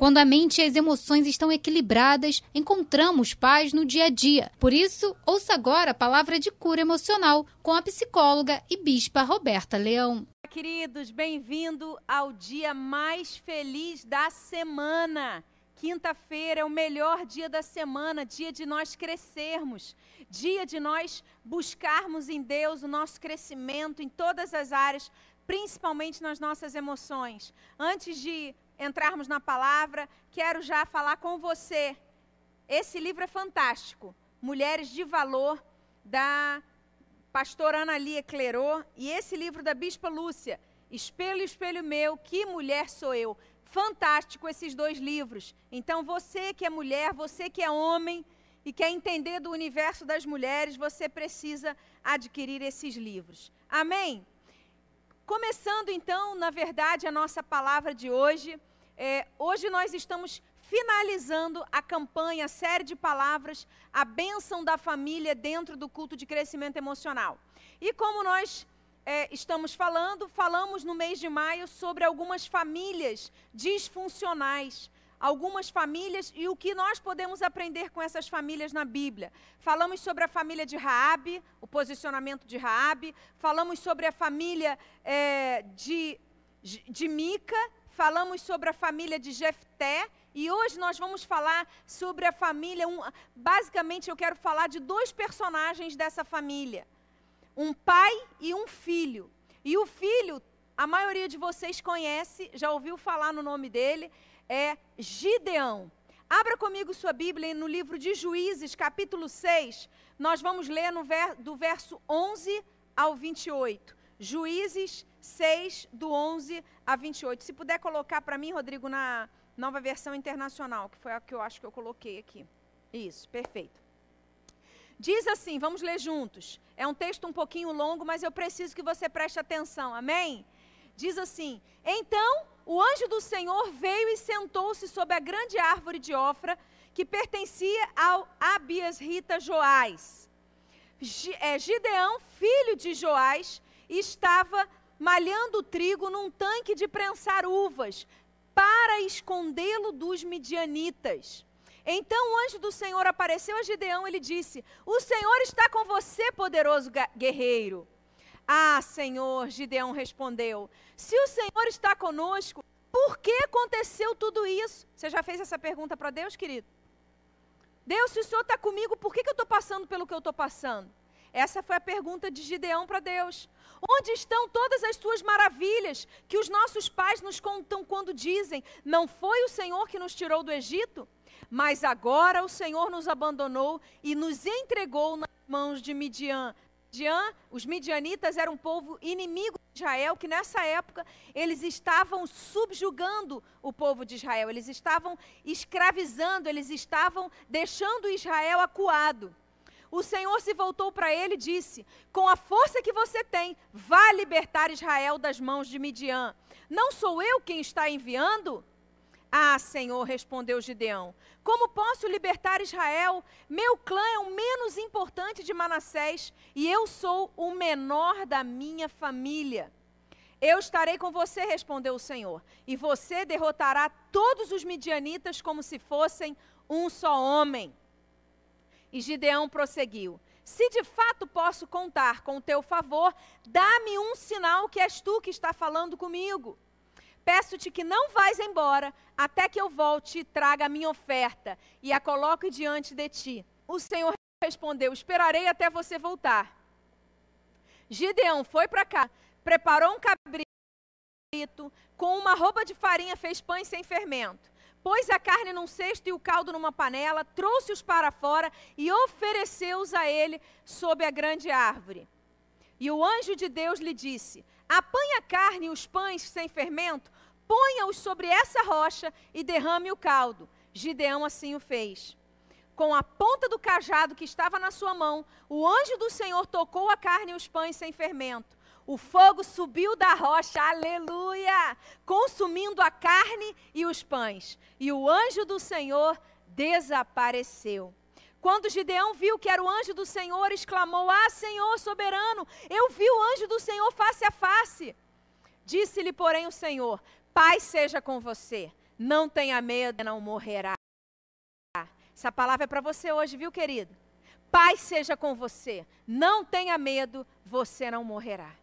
Quando a mente e as emoções estão equilibradas, encontramos paz no dia a dia. Por isso, ouça agora a palavra de cura emocional com a psicóloga e bispa Roberta Leão. Queridos, bem-vindo ao dia mais feliz da semana. Quinta-feira é o melhor dia da semana, dia de nós crescermos, dia de nós buscarmos em Deus o nosso crescimento em todas as áreas, principalmente nas nossas emoções. Antes de entrarmos na palavra, quero já falar com você. Esse livro é fantástico. Mulheres de Valor, da pastora Ana Lia Clerô. E esse livro da Bispa Lúcia, Espelho, Espelho Meu, Que Mulher Sou Eu. Fantástico esses dois livros. Então, você que é mulher, você que é homem e quer entender do universo das mulheres, você precisa adquirir esses livros. Amém? Começando então, na verdade, a nossa palavra de hoje. É, hoje nós estamos finalizando a campanha, a série de palavras, a bênção da família dentro do culto de crescimento emocional. E como nós é, estamos falando, falamos no mês de maio sobre algumas famílias disfuncionais, algumas famílias e o que nós podemos aprender com essas famílias na Bíblia. Falamos sobre a família de Raabe, o posicionamento de Raabe, falamos sobre a família é, de, de Mica falamos sobre a família de Jefté e hoje nós vamos falar sobre a família. Um, basicamente, eu quero falar de dois personagens dessa família: um pai e um filho. E o filho, a maioria de vocês conhece, já ouviu falar no nome dele, é Gideão. Abra comigo sua Bíblia no livro de Juízes, capítulo 6. Nós vamos ler ver, do verso 11 ao 28. Juízes 6, do 11 a 28. Se puder colocar para mim, Rodrigo, na nova versão internacional, que foi a que eu acho que eu coloquei aqui. Isso, perfeito. Diz assim, vamos ler juntos. É um texto um pouquinho longo, mas eu preciso que você preste atenção, amém? Diz assim: Então o anjo do Senhor veio e sentou-se sob a grande árvore de Ofra, que pertencia ao Abias Rita Joás. É, Gideão, filho de Joás, estava malhando trigo num tanque de prensar uvas, para escondê-lo dos midianitas. Então o anjo do Senhor apareceu a Gideão e lhe disse: O Senhor está com você, poderoso guerreiro. Ah, Senhor, Gideão respondeu: Se o Senhor está conosco, por que aconteceu tudo isso? Você já fez essa pergunta para Deus, querido? Deus, se o Senhor está comigo, por que, que eu estou passando pelo que eu estou passando? Essa foi a pergunta de Gideão para Deus. Onde estão todas as tuas maravilhas que os nossos pais nos contam quando dizem: Não foi o Senhor que nos tirou do Egito? Mas agora o Senhor nos abandonou e nos entregou nas mãos de Midian. Midian, os midianitas eram um povo inimigo de Israel, que nessa época eles estavam subjugando o povo de Israel, eles estavam escravizando, eles estavam deixando Israel acuado o Senhor se voltou para ele e disse: Com a força que você tem, vá libertar Israel das mãos de Midian. Não sou eu quem está enviando? Ah, Senhor, respondeu Gideão: Como posso libertar Israel? Meu clã é o menos importante de Manassés e eu sou o menor da minha família. Eu estarei com você, respondeu o Senhor, e você derrotará todos os midianitas como se fossem um só homem. E Gideão prosseguiu: Se de fato posso contar com o teu favor, dá-me um sinal que és tu que está falando comigo. Peço-te que não vais embora até que eu volte e traga a minha oferta e a coloque diante de ti. O Senhor respondeu: Esperarei até você voltar. Gideão foi para cá, preparou um cabrito, com uma roupa de farinha fez pães sem fermento pôs a carne num cesto e o caldo numa panela, trouxe-os para fora e ofereceu-os a ele sob a grande árvore. E o anjo de Deus lhe disse: Apanha a carne e os pães sem fermento, ponha-os sobre essa rocha e derrame o caldo. Gideão assim o fez. Com a ponta do cajado que estava na sua mão, o anjo do Senhor tocou a carne e os pães sem fermento. O fogo subiu da rocha, aleluia, consumindo a carne e os pães. E o anjo do Senhor desapareceu. Quando Gideão viu que era o anjo do Senhor, exclamou: Ah, Senhor soberano, eu vi o anjo do Senhor face a face. Disse-lhe, porém, o Senhor: Paz seja com você. Não tenha medo, não morrerá. Essa palavra é para você hoje, viu, querido? Paz seja com você. Não tenha medo, você não morrerá.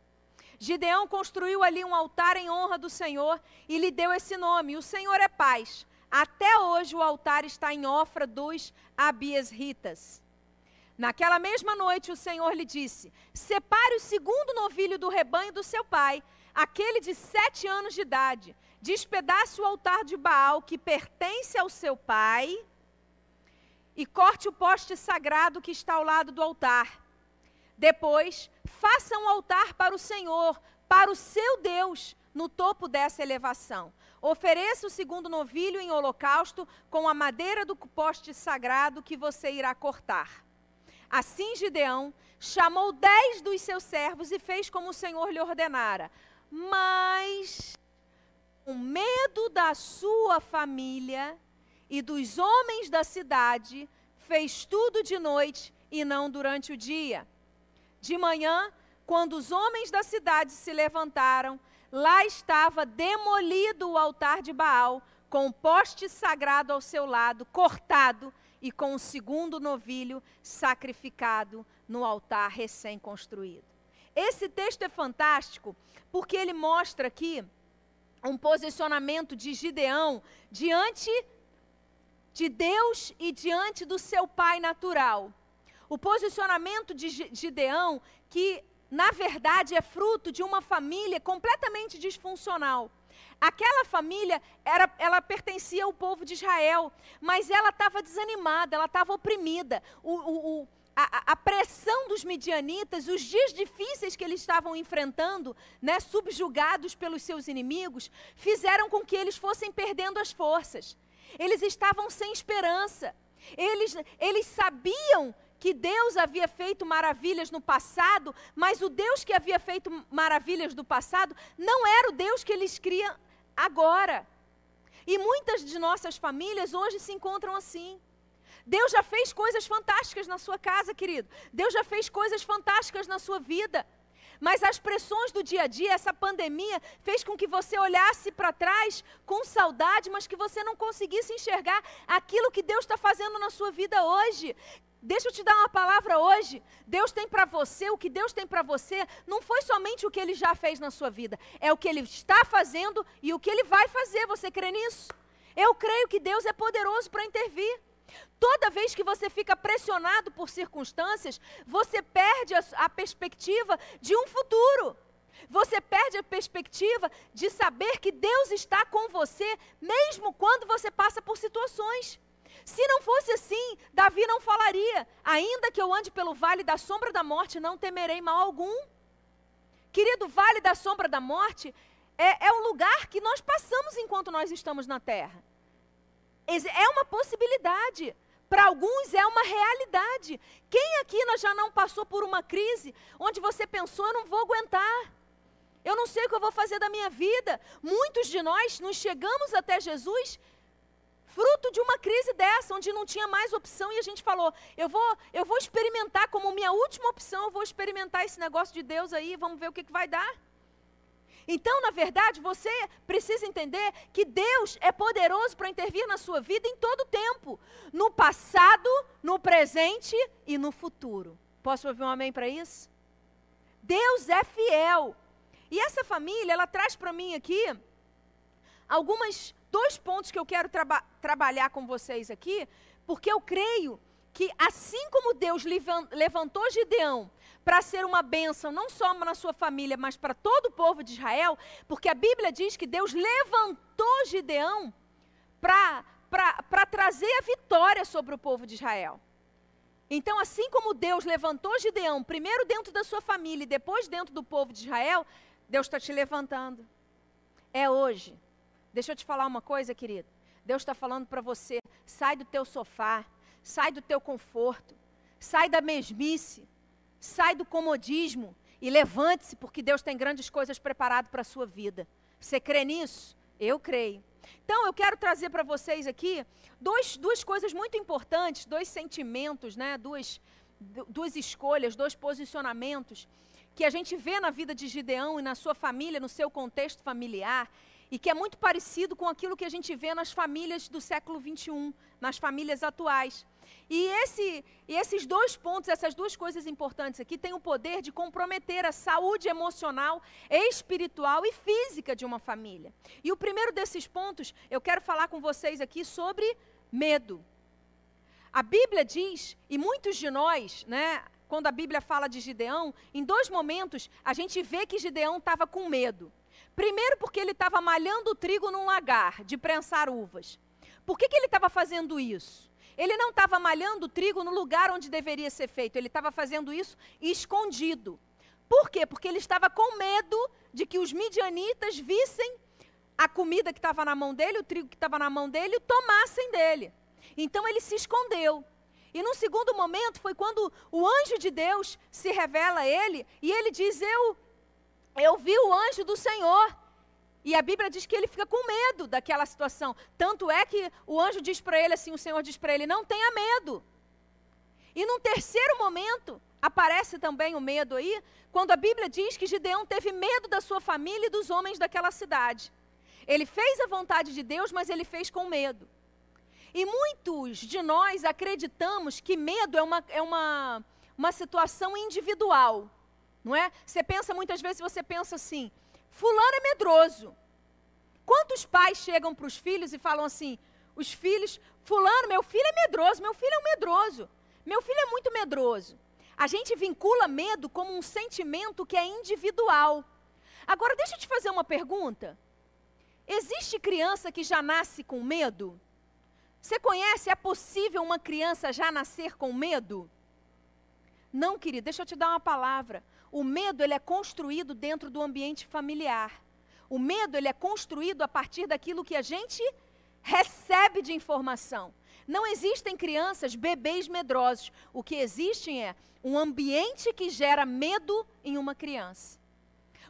Gideão construiu ali um altar em honra do Senhor e lhe deu esse nome. O Senhor é paz. Até hoje o altar está em Ofra dos Abiesritas. Naquela mesma noite o Senhor lhe disse: Separe o segundo novilho do rebanho do seu pai, aquele de sete anos de idade. Despedace o altar de Baal que pertence ao seu pai e corte o poste sagrado que está ao lado do altar. Depois, faça um altar para o Senhor, para o seu Deus, no topo dessa elevação. Ofereça o segundo novilho em holocausto com a madeira do poste sagrado que você irá cortar. Assim Gideão chamou dez dos seus servos e fez como o Senhor lhe ordenara. Mas, com medo da sua família e dos homens da cidade, fez tudo de noite e não durante o dia. De manhã, quando os homens da cidade se levantaram, lá estava demolido o altar de Baal, com o poste sagrado ao seu lado, cortado, e com o segundo novilho sacrificado no altar recém-construído. Esse texto é fantástico porque ele mostra aqui um posicionamento de Gideão diante de Deus e diante do seu pai natural. O posicionamento de Gideão, que na verdade é fruto de uma família completamente disfuncional. Aquela família, era, ela pertencia ao povo de Israel, mas ela estava desanimada, ela estava oprimida. O, o, o, a, a, pressão dos midianitas, os dias difíceis que eles estavam enfrentando, né, subjugados pelos seus inimigos, fizeram com que eles fossem perdendo as forças. Eles estavam sem esperança. Eles, eles sabiam que Deus havia feito maravilhas no passado, mas o Deus que havia feito maravilhas do passado não era o Deus que eles criam agora. E muitas de nossas famílias hoje se encontram assim. Deus já fez coisas fantásticas na sua casa, querido. Deus já fez coisas fantásticas na sua vida. Mas as pressões do dia a dia, essa pandemia, fez com que você olhasse para trás com saudade, mas que você não conseguisse enxergar aquilo que Deus está fazendo na sua vida hoje. Deixa eu te dar uma palavra hoje. Deus tem para você, o que Deus tem para você, não foi somente o que ele já fez na sua vida, é o que ele está fazendo e o que ele vai fazer. Você crê nisso? Eu creio que Deus é poderoso para intervir. Toda vez que você fica pressionado por circunstâncias, você perde a, a perspectiva de um futuro. Você perde a perspectiva de saber que Deus está com você, mesmo quando você passa por situações. Se não fosse assim, Davi não falaria: ainda que eu ande pelo vale da sombra da morte, não temerei mal algum. Querido, vale da sombra da morte é, é um lugar que nós passamos enquanto nós estamos na terra. É uma possibilidade. Para alguns é uma realidade. Quem aqui já não passou por uma crise onde você pensou, eu não vou aguentar? Eu não sei o que eu vou fazer da minha vida. Muitos de nós nos chegamos até Jesus fruto de uma crise dessa, onde não tinha mais opção e a gente falou: eu vou, eu vou experimentar como minha última opção, eu vou experimentar esse negócio de Deus aí, vamos ver o que, que vai dar. Então, na verdade, você precisa entender que Deus é poderoso para intervir na sua vida em todo o tempo, no passado, no presente e no futuro. Posso ouvir um amém para isso? Deus é fiel. E essa família, ela traz para mim aqui algumas dois pontos que eu quero traba trabalhar com vocês aqui, porque eu creio que assim como Deus levantou Gideão para ser uma bênção, não só na sua família, mas para todo o povo de Israel, porque a Bíblia diz que Deus levantou Gideão para trazer a vitória sobre o povo de Israel. Então, assim como Deus levantou Gideão, primeiro dentro da sua família e depois dentro do povo de Israel, Deus está te levantando. É hoje. Deixa eu te falar uma coisa, querido. Deus está falando para você: sai do teu sofá, sai do teu conforto, sai da mesmice, sai do comodismo e levante-se, porque Deus tem grandes coisas preparadas para a sua vida. Você crê nisso? Eu creio. Então, eu quero trazer para vocês aqui dois, duas coisas muito importantes, dois sentimentos, né? duas, duas escolhas, dois posicionamentos que a gente vê na vida de Gideão e na sua família, no seu contexto familiar, e que é muito parecido com aquilo que a gente vê nas famílias do século 21, nas famílias atuais. E, esse, e esses dois pontos, essas duas coisas importantes aqui, têm o poder de comprometer a saúde emocional, espiritual e física de uma família. E o primeiro desses pontos, eu quero falar com vocês aqui sobre medo. A Bíblia diz, e muitos de nós, né, quando a Bíblia fala de Gideão, em dois momentos a gente vê que Gideão estava com medo. Primeiro, porque ele estava malhando o trigo num lagar de prensar uvas. Por que, que ele estava fazendo isso? Ele não estava malhando o trigo no lugar onde deveria ser feito, ele estava fazendo isso escondido. Por quê? Porque ele estava com medo de que os midianitas vissem a comida que estava na mão dele, o trigo que estava na mão dele, tomassem dele. Então ele se escondeu. E num segundo momento foi quando o anjo de Deus se revela a ele e ele diz: Eu, eu vi o anjo do Senhor. E a Bíblia diz que ele fica com medo daquela situação. Tanto é que o anjo diz para ele assim: o Senhor diz para ele, não tenha medo. E num terceiro momento, aparece também o medo aí, quando a Bíblia diz que Gideão teve medo da sua família e dos homens daquela cidade. Ele fez a vontade de Deus, mas ele fez com medo. E muitos de nós acreditamos que medo é uma, é uma, uma situação individual. Não é? Você pensa, muitas vezes você pensa assim, Fulano é medroso. Quantos pais chegam para os filhos e falam assim: os filhos, Fulano, meu filho é medroso, meu filho é um medroso, meu filho é muito medroso. A gente vincula medo como um sentimento que é individual. Agora, deixa eu te fazer uma pergunta. Existe criança que já nasce com medo? Você conhece, é possível uma criança já nascer com medo? Não, querido, deixa eu te dar uma palavra. O medo ele é construído dentro do ambiente familiar. O medo ele é construído a partir daquilo que a gente recebe de informação. Não existem crianças, bebês medrosos. O que existem é um ambiente que gera medo em uma criança.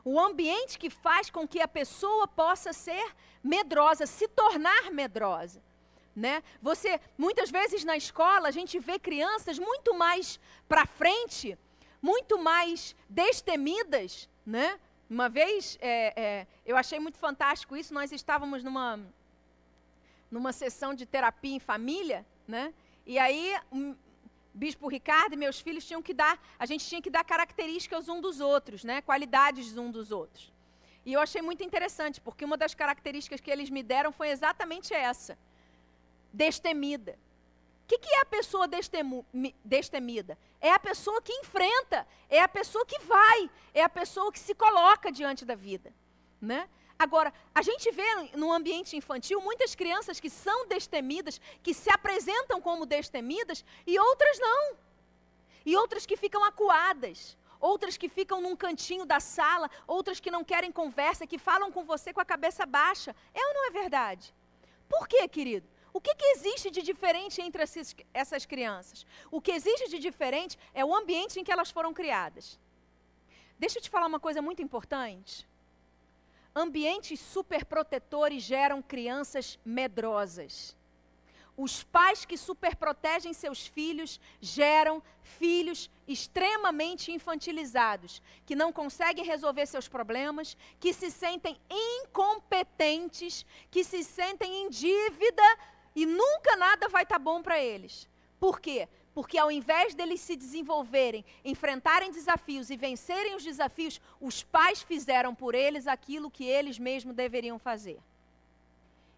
O ambiente que faz com que a pessoa possa ser medrosa, se tornar medrosa. Né? Você, muitas vezes na escola, a gente vê crianças muito mais para frente muito mais destemidas, né? Uma vez, é, é, eu achei muito fantástico isso, nós estávamos numa, numa sessão de terapia em família, né? E aí, um, Bispo Ricardo e meus filhos tinham que dar, a gente tinha que dar características um dos outros, né? Qualidades um dos outros. E eu achei muito interessante, porque uma das características que eles me deram foi exatamente essa: destemida. O que, que, é a pessoa destemida? É a pessoa que enfrenta, é a pessoa que vai, é a pessoa que se coloca diante da vida. Né? Agora, a gente vê no ambiente infantil muitas crianças que são destemidas, que se apresentam como destemidas, e outras não. E outras que ficam acuadas, outras que ficam num cantinho da sala, outras que não querem conversa, que falam com você com a cabeça baixa. É ou não é verdade? Por quê, querido? O que, que existe de diferente entre esses, essas crianças? O que existe de diferente é o ambiente em que elas foram criadas. Deixa eu te falar uma coisa muito importante. Ambientes superprotetores geram crianças medrosas. Os pais que superprotegem seus filhos geram filhos extremamente infantilizados, que não conseguem resolver seus problemas, que se sentem incompetentes, que se sentem em dívida e nunca nada vai estar tá bom para eles. Por quê? Porque ao invés deles se desenvolverem, enfrentarem desafios e vencerem os desafios, os pais fizeram por eles aquilo que eles mesmos deveriam fazer.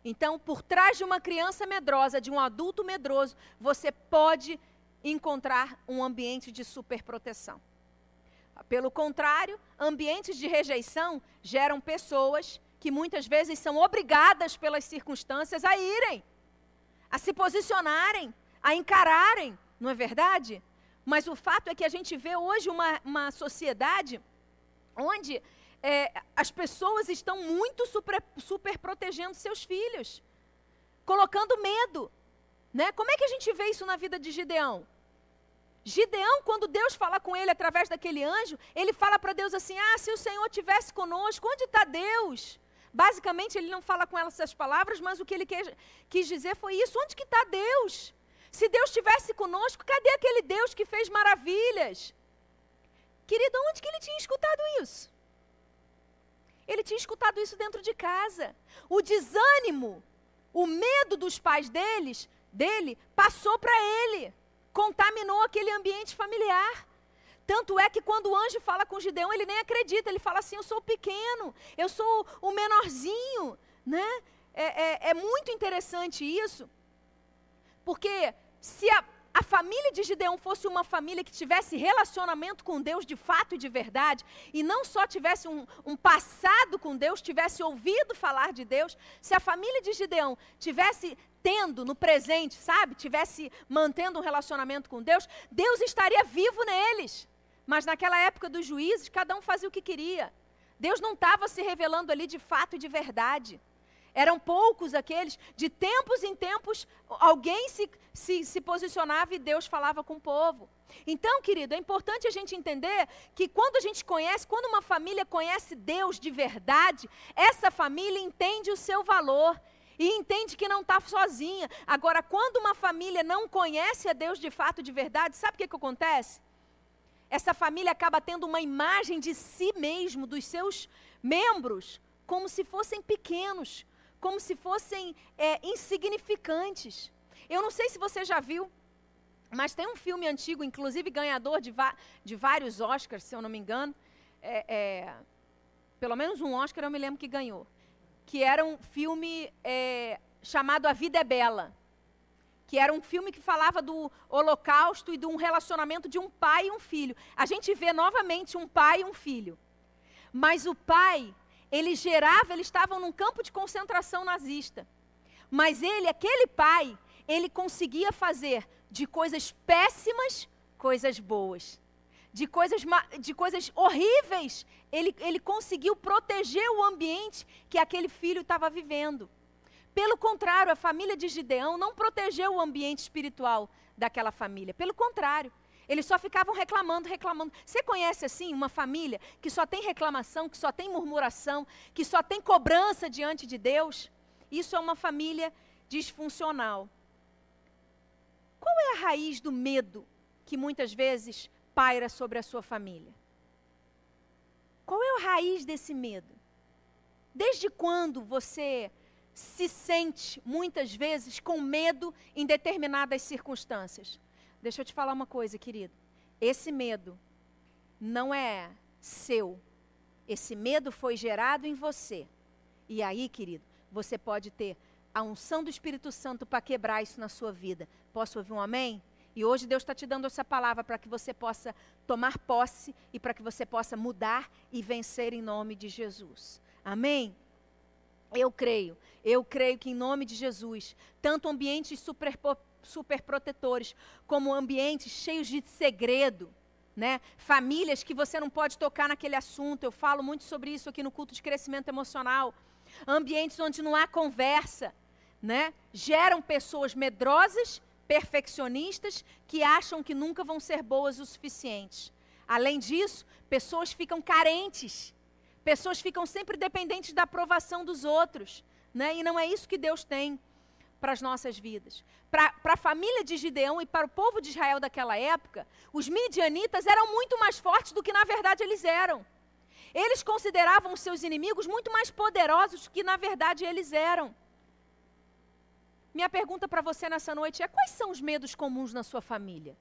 Então, por trás de uma criança medrosa, de um adulto medroso, você pode encontrar um ambiente de superproteção. Pelo contrário, ambientes de rejeição geram pessoas que muitas vezes são obrigadas pelas circunstâncias a irem a se posicionarem, a encararem, não é verdade? Mas o fato é que a gente vê hoje uma, uma sociedade onde é, as pessoas estão muito super, super protegendo seus filhos, colocando medo. Né? Como é que a gente vê isso na vida de Gideão? Gideão, quando Deus fala com ele através daquele anjo, ele fala para Deus assim: Ah, se o Senhor tivesse conosco, onde está Deus? Basicamente, ele não fala com ela essas palavras, mas o que ele quer, quis dizer foi isso: onde que está Deus? Se Deus estivesse conosco, cadê aquele Deus que fez maravilhas? Querido, onde que ele tinha escutado isso? Ele tinha escutado isso dentro de casa. O desânimo, o medo dos pais deles, dele, passou para ele. Contaminou aquele ambiente familiar. Tanto é que quando o anjo fala com Gideão, ele nem acredita. Ele fala assim: Eu sou pequeno, eu sou o menorzinho. Né? É, é, é muito interessante isso. Porque se a, a família de Gideão fosse uma família que tivesse relacionamento com Deus de fato e de verdade, e não só tivesse um, um, passado com Deus, tivesse ouvido falar de Deus, se a família de Gideão tivesse tendo no presente, sabe, tivesse mantendo um relacionamento com Deus, Deus estaria vivo neles. Mas naquela época dos juízes, cada um fazia o que queria. Deus não estava se revelando ali de fato e de verdade. Eram poucos aqueles, de tempos em tempos, alguém se, se, se, posicionava e Deus falava com o povo. Então, querido, é importante a gente entender que quando a gente conhece, quando uma família conhece Deus de verdade, essa família entende o seu valor e entende que não está sozinha. Agora, quando uma família não conhece a Deus de fato, de verdade, sabe o que, que acontece? Essa família acaba tendo uma imagem de si mesmo, dos seus membros, como se fossem pequenos, como se fossem é, insignificantes. Eu não sei se você já viu, mas tem um filme antigo, inclusive ganhador de, de vários Oscars, se eu não me engano. É, é, pelo menos um Oscar eu me lembro que ganhou. Que era um filme é, chamado A Vida é Bela. Que era um filme que falava do holocausto e de um relacionamento de um pai e um filho. A gente vê novamente um pai e um filho. Mas o pai ele gerava, eles estavam num campo de concentração nazista. Mas ele, aquele pai, ele conseguia fazer de coisas péssimas coisas boas. De coisas, de coisas horríveis, ele, ele conseguiu proteger o ambiente que aquele filho estava vivendo. Pelo contrário, a família de Gideão não protegeu o ambiente espiritual daquela família. Pelo contrário, eles só ficavam reclamando, reclamando. Você conhece assim uma família que só tem reclamação, que só tem murmuração, que só tem cobrança diante de Deus? Isso é uma família disfuncional. Qual é a raiz do medo que muitas vezes paira sobre a sua família? Qual é a raiz desse medo? Desde quando você se sente, muitas vezes, com medo em determinadas circunstâncias? Deixa eu te falar uma coisa, querido. Esse medo não é seu. Esse medo foi gerado em você. E aí, querido, você pode ter a unção do Espírito Santo para quebrar isso na sua vida. Posso ouvir um amém? E hoje Deus está te dando essa palavra para que você possa tomar posse e para que você possa mudar e vencer em nome de Jesus. Amém? Eu creio, eu creio que em nome de Jesus, tanto ambientes super super protetores, como ambientes cheios de segredo, né? Famílias que você não pode tocar naquele assunto. Eu falo muito sobre isso aqui no culto de crescimento emocional. Ambientes onde não há conversa, né? Geram pessoas medrosas, perfeccionistas, que acham que nunca vão ser boas o suficiente. Além disso, pessoas ficam carentes. Pessoas ficam sempre dependentes da aprovação dos outros, né? E não é isso que Deus tem para as nossas vidas. Para a família de Gideão e para o povo de Israel daquela época, os midianitas eram muito mais fortes do que na verdade eles eram. Eles consideravam os seus inimigos muito mais poderosos do que na verdade eles eram. Minha pergunta para você nessa noite é: quais são os medos comuns na sua família?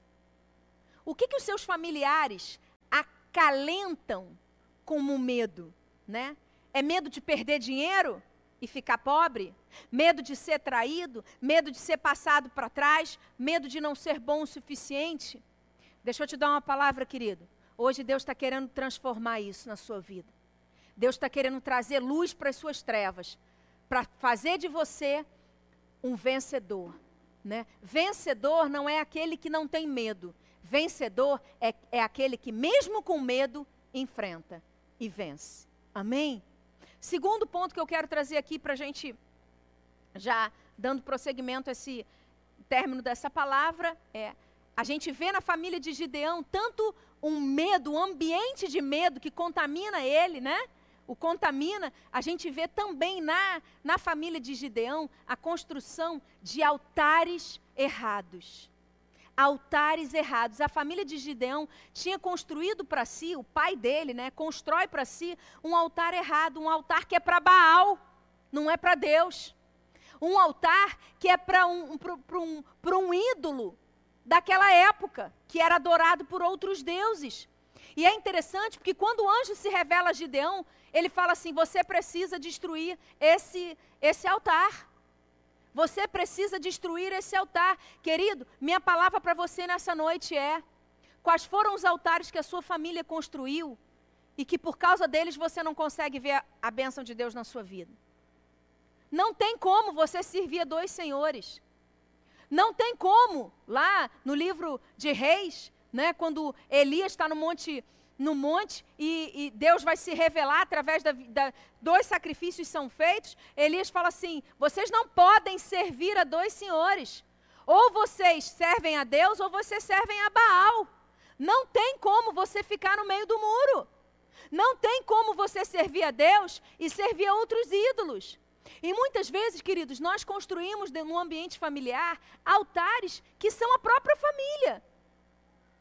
O que, que os seus familiares acalentam como medo? Né? É medo de perder dinheiro? e ficar pobre, medo de ser traído, medo de ser passado para trás, medo de não ser bom o suficiente. Deixa eu te dar uma palavra, querido. Hoje Deus está querendo transformar isso na sua vida. Deus está querendo trazer luz para as suas trevas, para fazer de você um vencedor. Né? Vencedor não é aquele que não tem medo. Vencedor é, é aquele que, mesmo com medo, enfrenta e vence. Amém? Segundo ponto que eu quero trazer aqui para a gente, já dando prosseguimento a esse término dessa palavra, é a gente vê na família de Gideão tanto um medo, um ambiente de medo que contamina ele, né? O contamina, a gente vê também na, na família de Gideão a construção de altares errados. Altares errados. A família de Gideão tinha construído para si, o pai dele, né, constrói para si um altar errado, um altar que é para Baal, não é para Deus. Um altar que é para um, um, um, ídolo daquela época, que era adorado por outros deuses. E é interessante porque quando o anjo se revela a Gideão, ele fala assim: você precisa destruir esse, esse altar. Você precisa destruir esse altar. Querido, minha palavra para você nessa noite é: quais foram os altares que a sua família construiu e que por causa deles você não consegue ver a, bênção de Deus na sua vida? Não tem como você servir a dois senhores. Não tem como, lá no livro de Reis, né, quando Elias está no monte no monte e, e, Deus vai se revelar através da, da dois sacrifícios são feitos, Elias fala assim: vocês não podem servir a dois senhores. Ou vocês servem a Deus ou vocês servem a Baal. Não tem como você ficar no meio do muro. Não tem como você servir a Deus e servir a outros ídolos. E muitas vezes, queridos, nós construímos no ambiente familiar altares que são a própria família.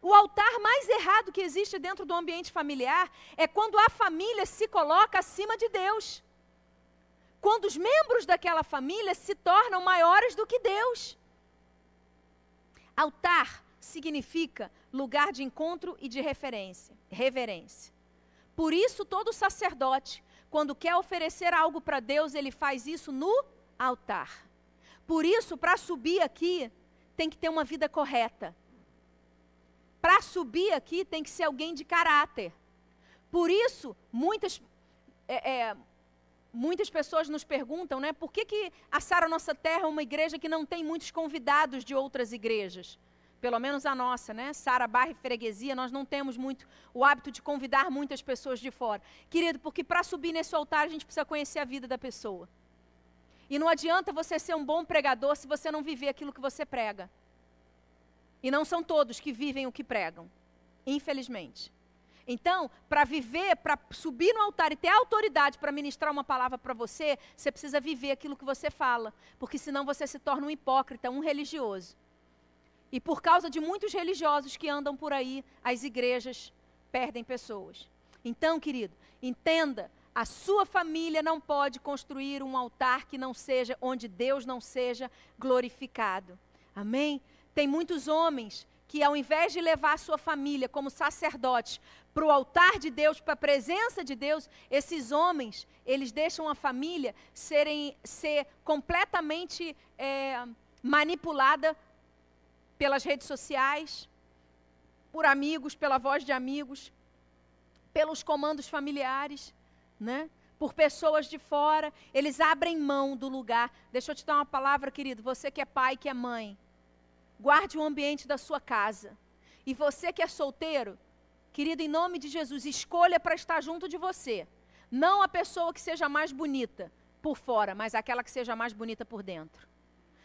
O altar mais errado que existe dentro do ambiente familiar é quando a família se coloca acima de Deus. Quando os membros daquela família se tornam maiores do que Deus. Altar significa lugar de encontro e de referência, reverência. Por isso, todo sacerdote, quando quer oferecer algo para Deus, ele faz isso no altar. Por isso, para subir aqui, tem que ter uma vida correta para subir aqui tem que ser alguém de caráter. Por isso, muitas, é, é, muitas pessoas nos perguntam, né, por que, que a Sara Nossa Terra é uma igreja que não tem muitos convidados de outras igrejas? Pelo menos a nossa, né? Sara Barra e Freguesia, nós não temos muito o hábito de convidar muitas pessoas de fora. Querido, porque para subir nesse altar a gente precisa conhecer a vida da pessoa. E não adianta você ser um bom pregador se você não viver aquilo que você prega. E não são todos que vivem o que pregam, infelizmente. Então, para viver, para subir no altar e ter autoridade para ministrar uma palavra para você, você precisa viver aquilo que você fala, porque senão você se torna um hipócrita, um religioso. E por causa de muitos religiosos que andam por aí, as igrejas perdem pessoas. Então, querido, entenda, a sua família não pode construir um altar que não seja onde Deus não seja glorificado. Amém? Tem muitos homens que, ao invés de levar a sua família como sacerdote para o altar de Deus, para a presença de Deus, esses homens, eles deixam a família serem, ser completamente é, manipulada pelas redes sociais, por amigos, pela voz de amigos, pelos comandos familiares, né? por pessoas de fora, eles abrem mão do lugar. Deixa eu te dar uma palavra, querido, você que é pai, que é mãe. Guarde o ambiente da sua casa. E você que é solteiro, querido, em nome de Jesus, escolha para estar junto de você. Não a pessoa que seja mais bonita por fora, mas aquela que seja mais bonita por dentro.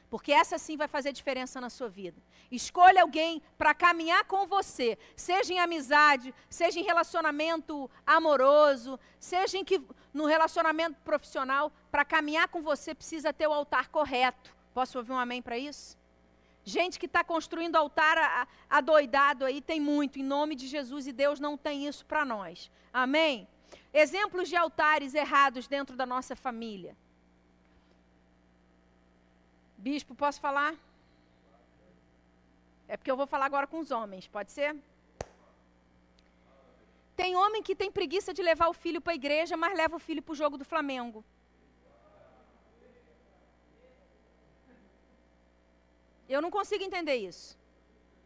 Porque essa sim vai fazer diferença na sua vida. Escolha alguém para caminhar com você, seja em amizade, seja em relacionamento amoroso, seja em que, no relacionamento profissional, para caminhar com você precisa ter o altar correto. Posso ouvir um amém para isso? Gente que está construindo altar adoidado aí, tem muito, em nome de Jesus, e Deus não tem isso para nós. Amém? Exemplos de altares errados dentro da nossa família. Bispo, posso falar? É porque eu vou falar agora com os homens, pode ser? Tem homem que tem preguiça de levar o filho para a igreja, mas leva o filho para o jogo do Flamengo. Eu não consigo entender isso.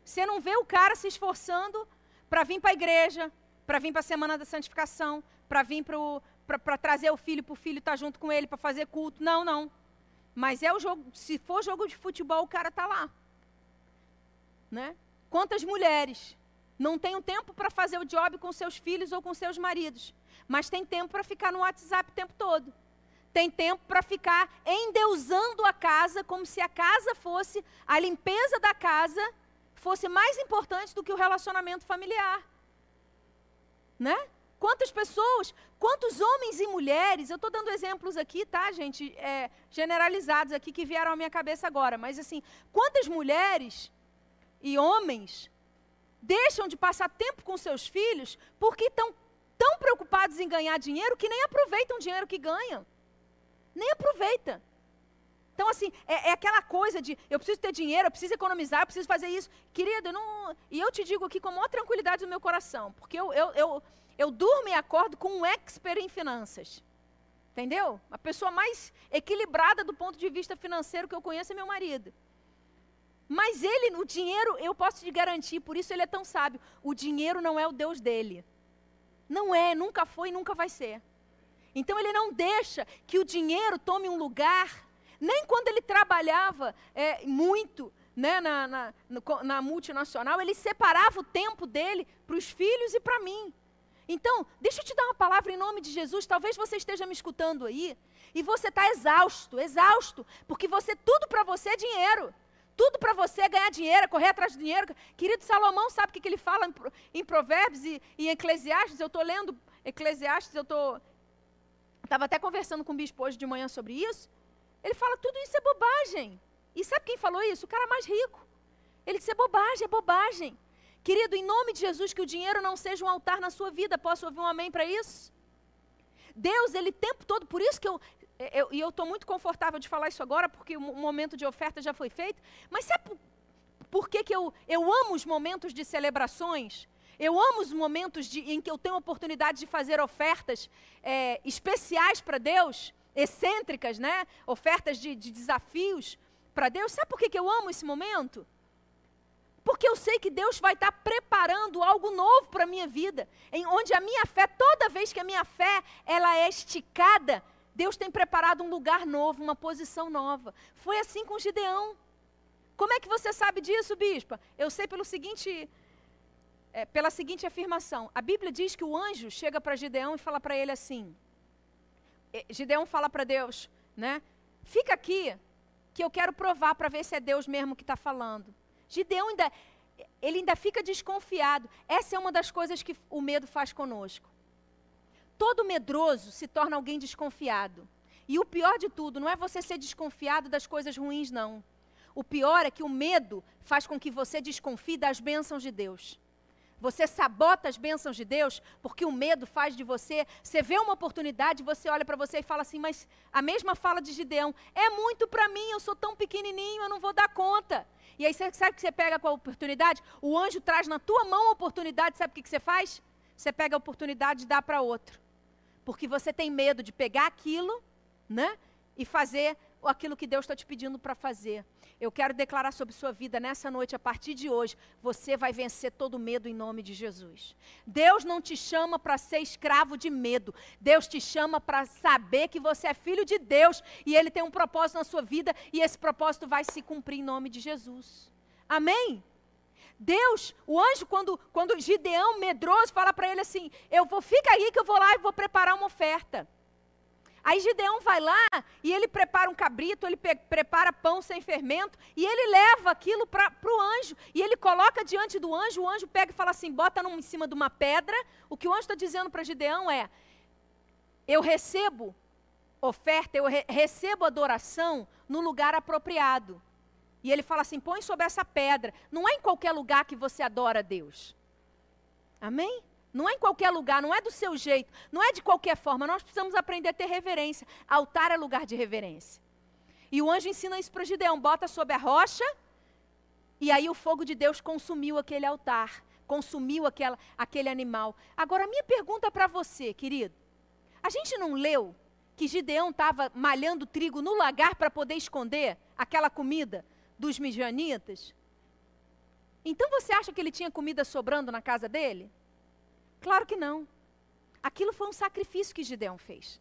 Você não vê o cara se esforçando para vir para a igreja, para vir para a semana da santificação, para vir para trazer o filho, para o filho estar tá junto com ele, para fazer culto. Não, não. Mas é o jogo, se for jogo de futebol, o cara está lá. Né? Quantas mulheres não têm tempo para fazer o job com seus filhos ou com seus maridos, mas tem tempo para ficar no WhatsApp o tempo todo tem tempo para ficar endeusando a casa, como se a casa fosse, a limpeza da casa fosse mais importante do que o relacionamento familiar. Né? Quantas pessoas, quantos homens e mulheres, eu estou dando exemplos aqui, tá, gente, é, generalizados aqui que vieram à minha cabeça agora, mas assim, quantas mulheres e homens deixam de passar tempo com seus filhos porque estão tão preocupados em ganhar dinheiro que nem aproveitam o dinheiro que ganham. Nem aproveita. Então, assim, é, é, aquela coisa de eu preciso ter dinheiro, eu preciso economizar, eu preciso fazer isso. Querido, não, e eu te digo aqui com a maior tranquilidade do meu coração, porque eu, eu, eu, eu durmo e acordo com um expert em finanças. Entendeu? A pessoa mais equilibrada do ponto de vista financeiro que eu conheço é meu marido. Mas ele, o dinheiro, eu posso te garantir, por isso ele é tão sábio. O dinheiro não é o Deus dele. Não é, nunca foi e nunca vai ser. Então ele não deixa que o dinheiro tome um lugar, nem quando ele trabalhava é, muito né, na, na, na multinacional, ele separava o tempo dele para os filhos e para mim. Então, deixa eu te dar uma palavra em nome de Jesus. Talvez você esteja me escutando aí e você está exausto, exausto, porque você tudo para você é dinheiro. Tudo para você é ganhar dinheiro, é correr atrás de dinheiro. Querido Salomão, sabe o que, que ele fala em, em Provérbios e, em Eclesiastes? Eu estou lendo Eclesiastes, eu estou. Estava até conversando com o bispo hoje de manhã sobre isso. Ele fala: tudo isso é bobagem. E sabe quem falou isso? O cara mais rico. Ele disse: é bobagem, é bobagem. Querido, em nome de Jesus, que o dinheiro não seja um altar na sua vida. Posso ouvir um amém para isso? Deus, ele tempo todo, por isso que eu, e eu estou muito confortável de falar isso agora, porque o momento de oferta já foi feito. Mas sabe por, por que, que eu, eu amo os momentos de celebrações? Eu amo os momentos de, em que eu tenho oportunidade de fazer ofertas é, especiais para Deus, excêntricas, né? Ofertas de, de desafios para Deus. Sabe por que, que eu amo esse momento? Porque eu sei que Deus vai estar tá preparando algo novo para a minha vida, em onde a minha fé, toda vez que a minha fé ela é esticada, Deus tem preparado um lugar novo, uma posição nova. Foi assim com Gideão. Como é que você sabe disso, bispa? Eu sei pelo seguinte, é, pela seguinte afirmação. A Bíblia diz que o anjo chega para Gideão e fala para ele assim. Gideão fala para Deus, né? Fica aqui, que eu quero provar para ver se é Deus mesmo que está falando. Gideão ainda, ele ainda fica desconfiado. Essa é uma das coisas que o medo faz conosco. Todo medroso se torna alguém desconfiado. E o pior de tudo, não é você ser desconfiado das coisas ruins, não. O pior é que o medo faz com que você desconfie das bênçãos de Deus. Você sabota as bênçãos de Deus porque o medo faz de você. Você vê uma oportunidade, você olha para você e fala assim: Mas a mesma fala de Gideão, é muito para mim, eu sou tão pequenininho, eu não vou dar conta. E aí você sabe o que você pega com a oportunidade? O anjo traz na tua mão a oportunidade, sabe o que, você faz? Você pega a oportunidade e dá para outro porque você tem medo de pegar aquilo, né? E fazer aquilo que Deus está te pedindo para fazer. Eu quero declarar sobre sua vida nessa noite, a partir de hoje, você vai vencer todo medo em nome de Jesus. Deus não te chama para ser escravo de medo. Deus te chama para saber que você é filho de Deus e Ele tem um propósito na sua vida e esse propósito vai se cumprir em nome de Jesus. Amém? Deus, o anjo, quando, quando Gideão, medroso, fala para ele assim: Eu vou, fica aí que eu vou lá e vou preparar uma oferta. Aí Gideão vai lá e ele prepara um cabrito, ele prepara pão sem fermento e ele leva aquilo para o anjo. E ele coloca diante do anjo, o anjo pega e fala assim: bota num, em cima de uma pedra. O que o anjo está dizendo para Gideão é: eu recebo oferta, eu re recebo adoração no lugar apropriado. E ele fala assim: põe sobre essa pedra. Não é em qualquer lugar que você adora a Deus. Amém? Não é em qualquer lugar, não é do seu jeito, não é de qualquer forma. Nós precisamos aprender a ter reverência. Altar é lugar de reverência. E o anjo ensina isso para Gideão: bota sobre a rocha, e aí o fogo de Deus consumiu aquele altar, consumiu aquela, aquele animal. Agora, a minha pergunta para você, querido: a gente não leu que Gideão estava malhando trigo no lagar para poder esconder aquela comida? dos midianitas? Então você acha que ele tinha comida sobrando na casa dele? Claro que não. Aquilo foi um sacrifício que Gideão fez.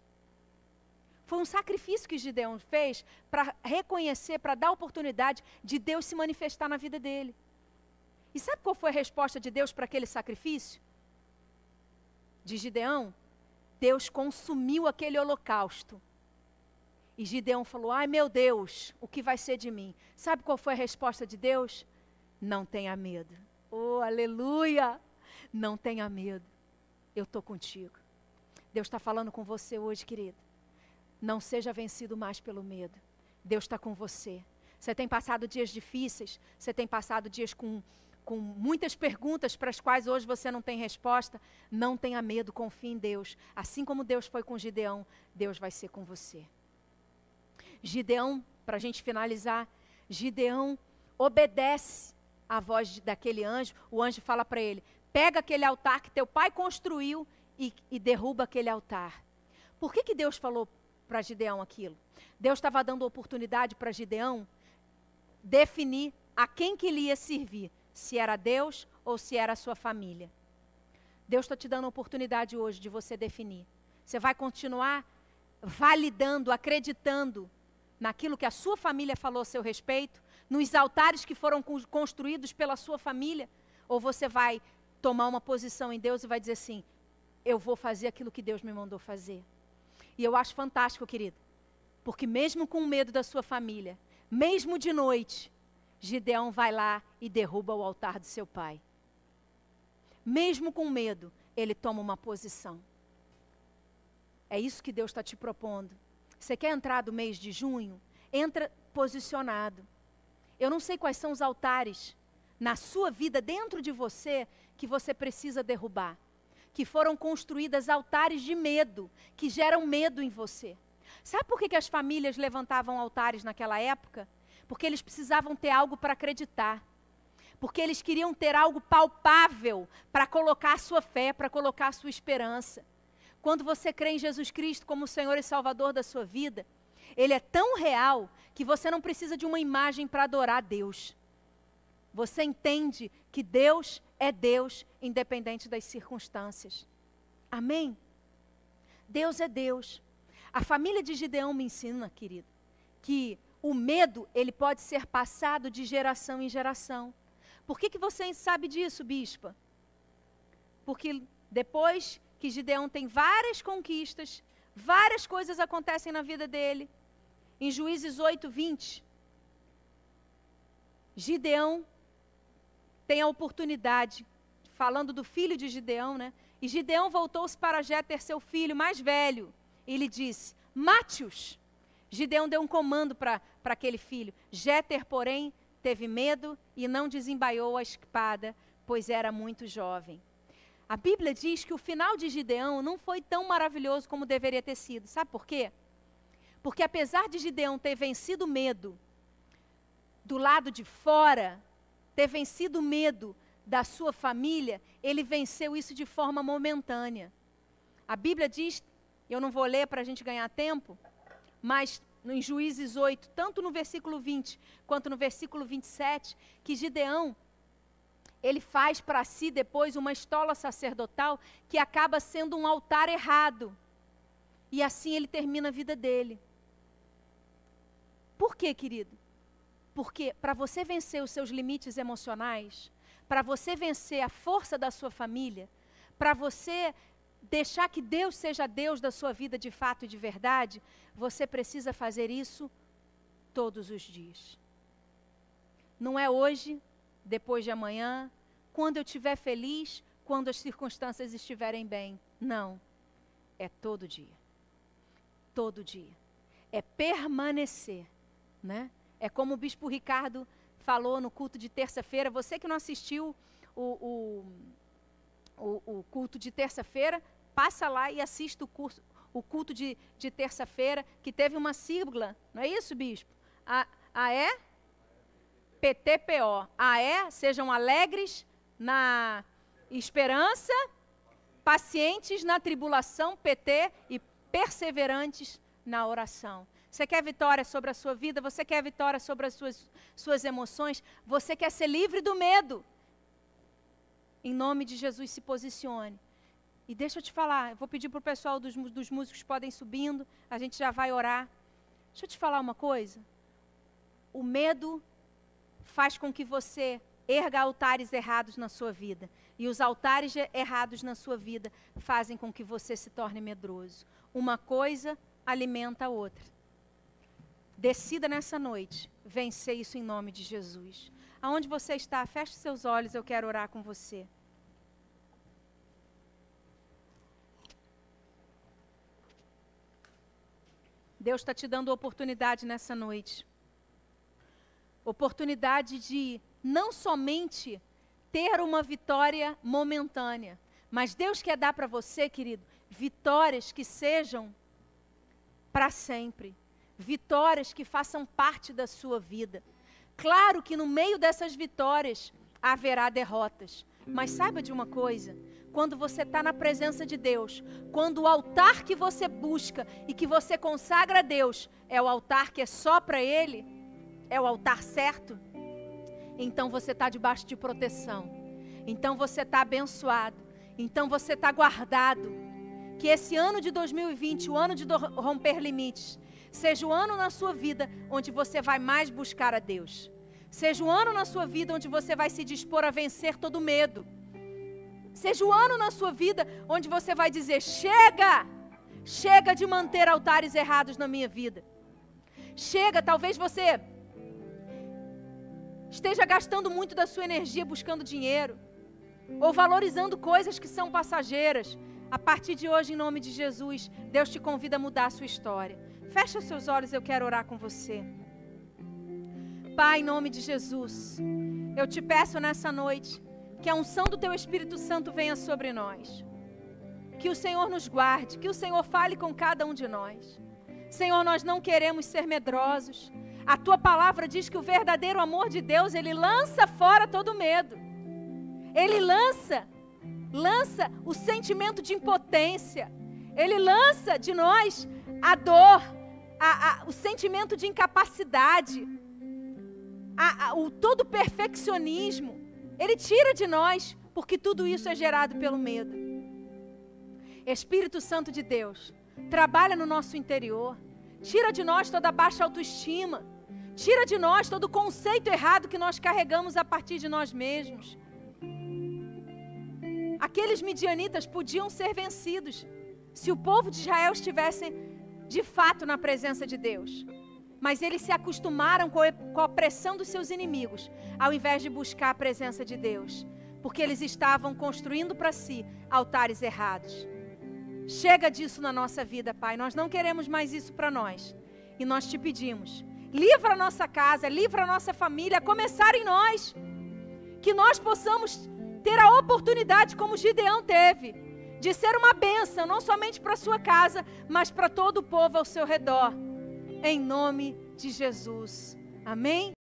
Foi um sacrifício que Gideão fez para reconhecer, para dar oportunidade de Deus se manifestar na vida dele. E sabe qual foi a resposta de Deus para aquele sacrifício? De Gideão? Deus consumiu aquele holocausto e Gideão falou: Ai meu Deus, o que vai ser de mim? Sabe qual foi a resposta de Deus? Não tenha medo. Oh, aleluia! Não tenha medo. Eu estou contigo. Deus está falando com você hoje, querido. Não seja vencido mais pelo medo. Deus está com você. Você tem passado dias difíceis, você tem passado dias com, com muitas perguntas para as quais hoje você não tem resposta. Não tenha medo, confie em Deus. Assim como Deus foi com Gideão, Deus vai ser com você. Gideão, para a gente finalizar, Gideão obedece à voz daquele anjo. O anjo fala para ele: pega aquele altar que teu pai construiu e, e derruba aquele altar. Por que, que Deus falou para Gideão aquilo? Deus estava dando oportunidade para Gideão definir a quem que ele ia servir, se era Deus ou se era a sua família. Deus está te dando a oportunidade hoje de você definir. Você vai continuar validando, acreditando naquilo que a sua família falou a seu respeito, nos altares que foram construídos pela sua família, ou você vai tomar uma posição em Deus e vai dizer assim: eu vou fazer aquilo que Deus me mandou fazer. E eu acho fantástico, querido, porque mesmo com medo da sua família, mesmo de noite, Gideão vai lá e derruba o altar do seu pai. Mesmo com medo, ele toma uma posição. É isso que Deus está te propondo. Você quer entrar do mês de junho? Entra posicionado. Eu não sei quais são os altares na sua vida, dentro de você, que você precisa derrubar. Que foram construídas altares de medo, que geram medo em você. Sabe por que, que as famílias levantavam altares naquela época? Porque eles precisavam ter algo para acreditar. Porque eles queriam ter algo palpável para colocar a sua fé, para colocar a sua esperança. Quando você crê em Jesus Cristo como Senhor e Salvador da sua vida, Ele é tão real que você não precisa de uma imagem para adorar Deus. Você entende que Deus é Deus, independente das circunstâncias. Amém? Deus é Deus. A família de Gideão me ensina, querido, que o medo ele pode ser passado de geração em geração. Por que, que você sabe disso, bispa? Porque depois que Gideão tem várias conquistas, várias coisas acontecem na vida dele. Em Juízes 8, 20, Gideão tem a oportunidade, falando do filho de Gideão, né? E Gideão voltou-se para Jéter, seu filho mais velho, e lhe disse: Mate-os. Gideão deu um comando para aquele filho. Jéter, porém, teve medo e não desembaiou a espada, pois era muito jovem. A Bíblia diz que o final de Gideão não foi tão maravilhoso como deveria ter sido. Sabe por quê? Porque apesar de Gideão ter vencido o medo do lado de fora, ter vencido o medo da sua família, ele venceu isso de forma momentânea. A Bíblia diz, eu não vou ler para a gente ganhar tempo, mas em Juízes 8, tanto no versículo 20 quanto no versículo 27, que Gideão ele faz para si depois uma estola sacerdotal que acaba sendo um altar errado. E assim ele termina a vida dele. Por quê, querido? Porque para você vencer os seus limites emocionais, para você vencer a força da sua família, para você deixar que Deus seja Deus da sua vida de fato e de verdade, você precisa fazer isso todos os dias. Não é hoje, depois de amanhã, quando eu estiver feliz, quando as circunstâncias estiverem bem. Não. É todo dia. Todo dia. É permanecer, né? É como o bispo Ricardo falou no culto de terça-feira. Você que não assistiu o, o, o, o culto de terça-feira, passa lá e assista o, curso, o culto de, de terça-feira, que teve uma sigla, não é isso, bispo? A, a é PTPO. A é, sejam alegres na esperança, pacientes na tribulação, PT, e perseverantes na oração. Você quer vitória sobre a sua vida? Você quer vitória sobre as suas, suas emoções? Você quer ser livre do medo? Em nome de Jesus, se posicione. E deixa eu te falar, eu vou pedir para o pessoal dos, dos músicos podem subindo, a gente já vai orar. Deixa eu te falar uma coisa. O medo faz com que você erga altares errados na sua vida. E os altares errados na sua vida fazem com que você se torne medroso. Uma coisa alimenta a outra. Decida nessa noite vencer isso em nome de Jesus. Aonde você está, feche seus olhos, eu quero orar com você. Deus está te dando oportunidade nessa noite oportunidade de não somente ter uma vitória momentânea, mas Deus quer dar para você, querido, vitórias que sejam para sempre, vitórias que façam parte da sua vida. Claro que no meio dessas vitórias haverá derrotas, mas saiba de uma coisa: quando você está na presença de Deus, quando o altar que você busca e que você consagra a Deus é o altar que é só para Ele, é o altar certo, então você está debaixo de proteção, então você está abençoado, então você está guardado. Que esse ano de 2020, o ano de romper limites, seja o ano na sua vida onde você vai mais buscar a Deus. Seja o ano na sua vida onde você vai se dispor a vencer todo medo. Seja o ano na sua vida onde você vai dizer: chega! Chega de manter altares errados na minha vida. Chega, talvez você esteja gastando muito da sua energia buscando dinheiro, ou valorizando coisas que são passageiras. A partir de hoje, em nome de Jesus, Deus te convida a mudar a sua história. Feche os seus olhos, eu quero orar com você. Pai, em nome de Jesus, eu te peço nessa noite que a unção do Teu Espírito Santo venha sobre nós. Que o Senhor nos guarde, que o Senhor fale com cada um de nós. Senhor, nós não queremos ser medrosos. A tua palavra diz que o verdadeiro amor de Deus, ele lança fora todo medo. Ele lança, lança o sentimento de impotência. Ele lança de nós a dor, a, a, o sentimento de incapacidade, a, o todo perfeccionismo. Ele tira de nós, porque tudo isso é gerado pelo medo. Espírito Santo de Deus, trabalha no nosso interior, tira de nós toda baixa autoestima Tira de nós todo o conceito errado que nós carregamos a partir de nós mesmos. Aqueles midianitas podiam ser vencidos se o povo de Israel estivesse de fato na presença de Deus. Mas eles se acostumaram com a pressão dos seus inimigos, ao invés de buscar a presença de Deus, porque eles estavam construindo para si altares errados. Chega disso na nossa vida, Pai. Nós não queremos mais isso para nós. E nós te pedimos livra a nossa casa, livra a nossa família, a começar em nós. Que nós possamos ter a oportunidade, como Gideão teve, de ser uma bênção, não somente para sua casa, mas para todo o povo ao seu redor. Em nome de Jesus. Amém?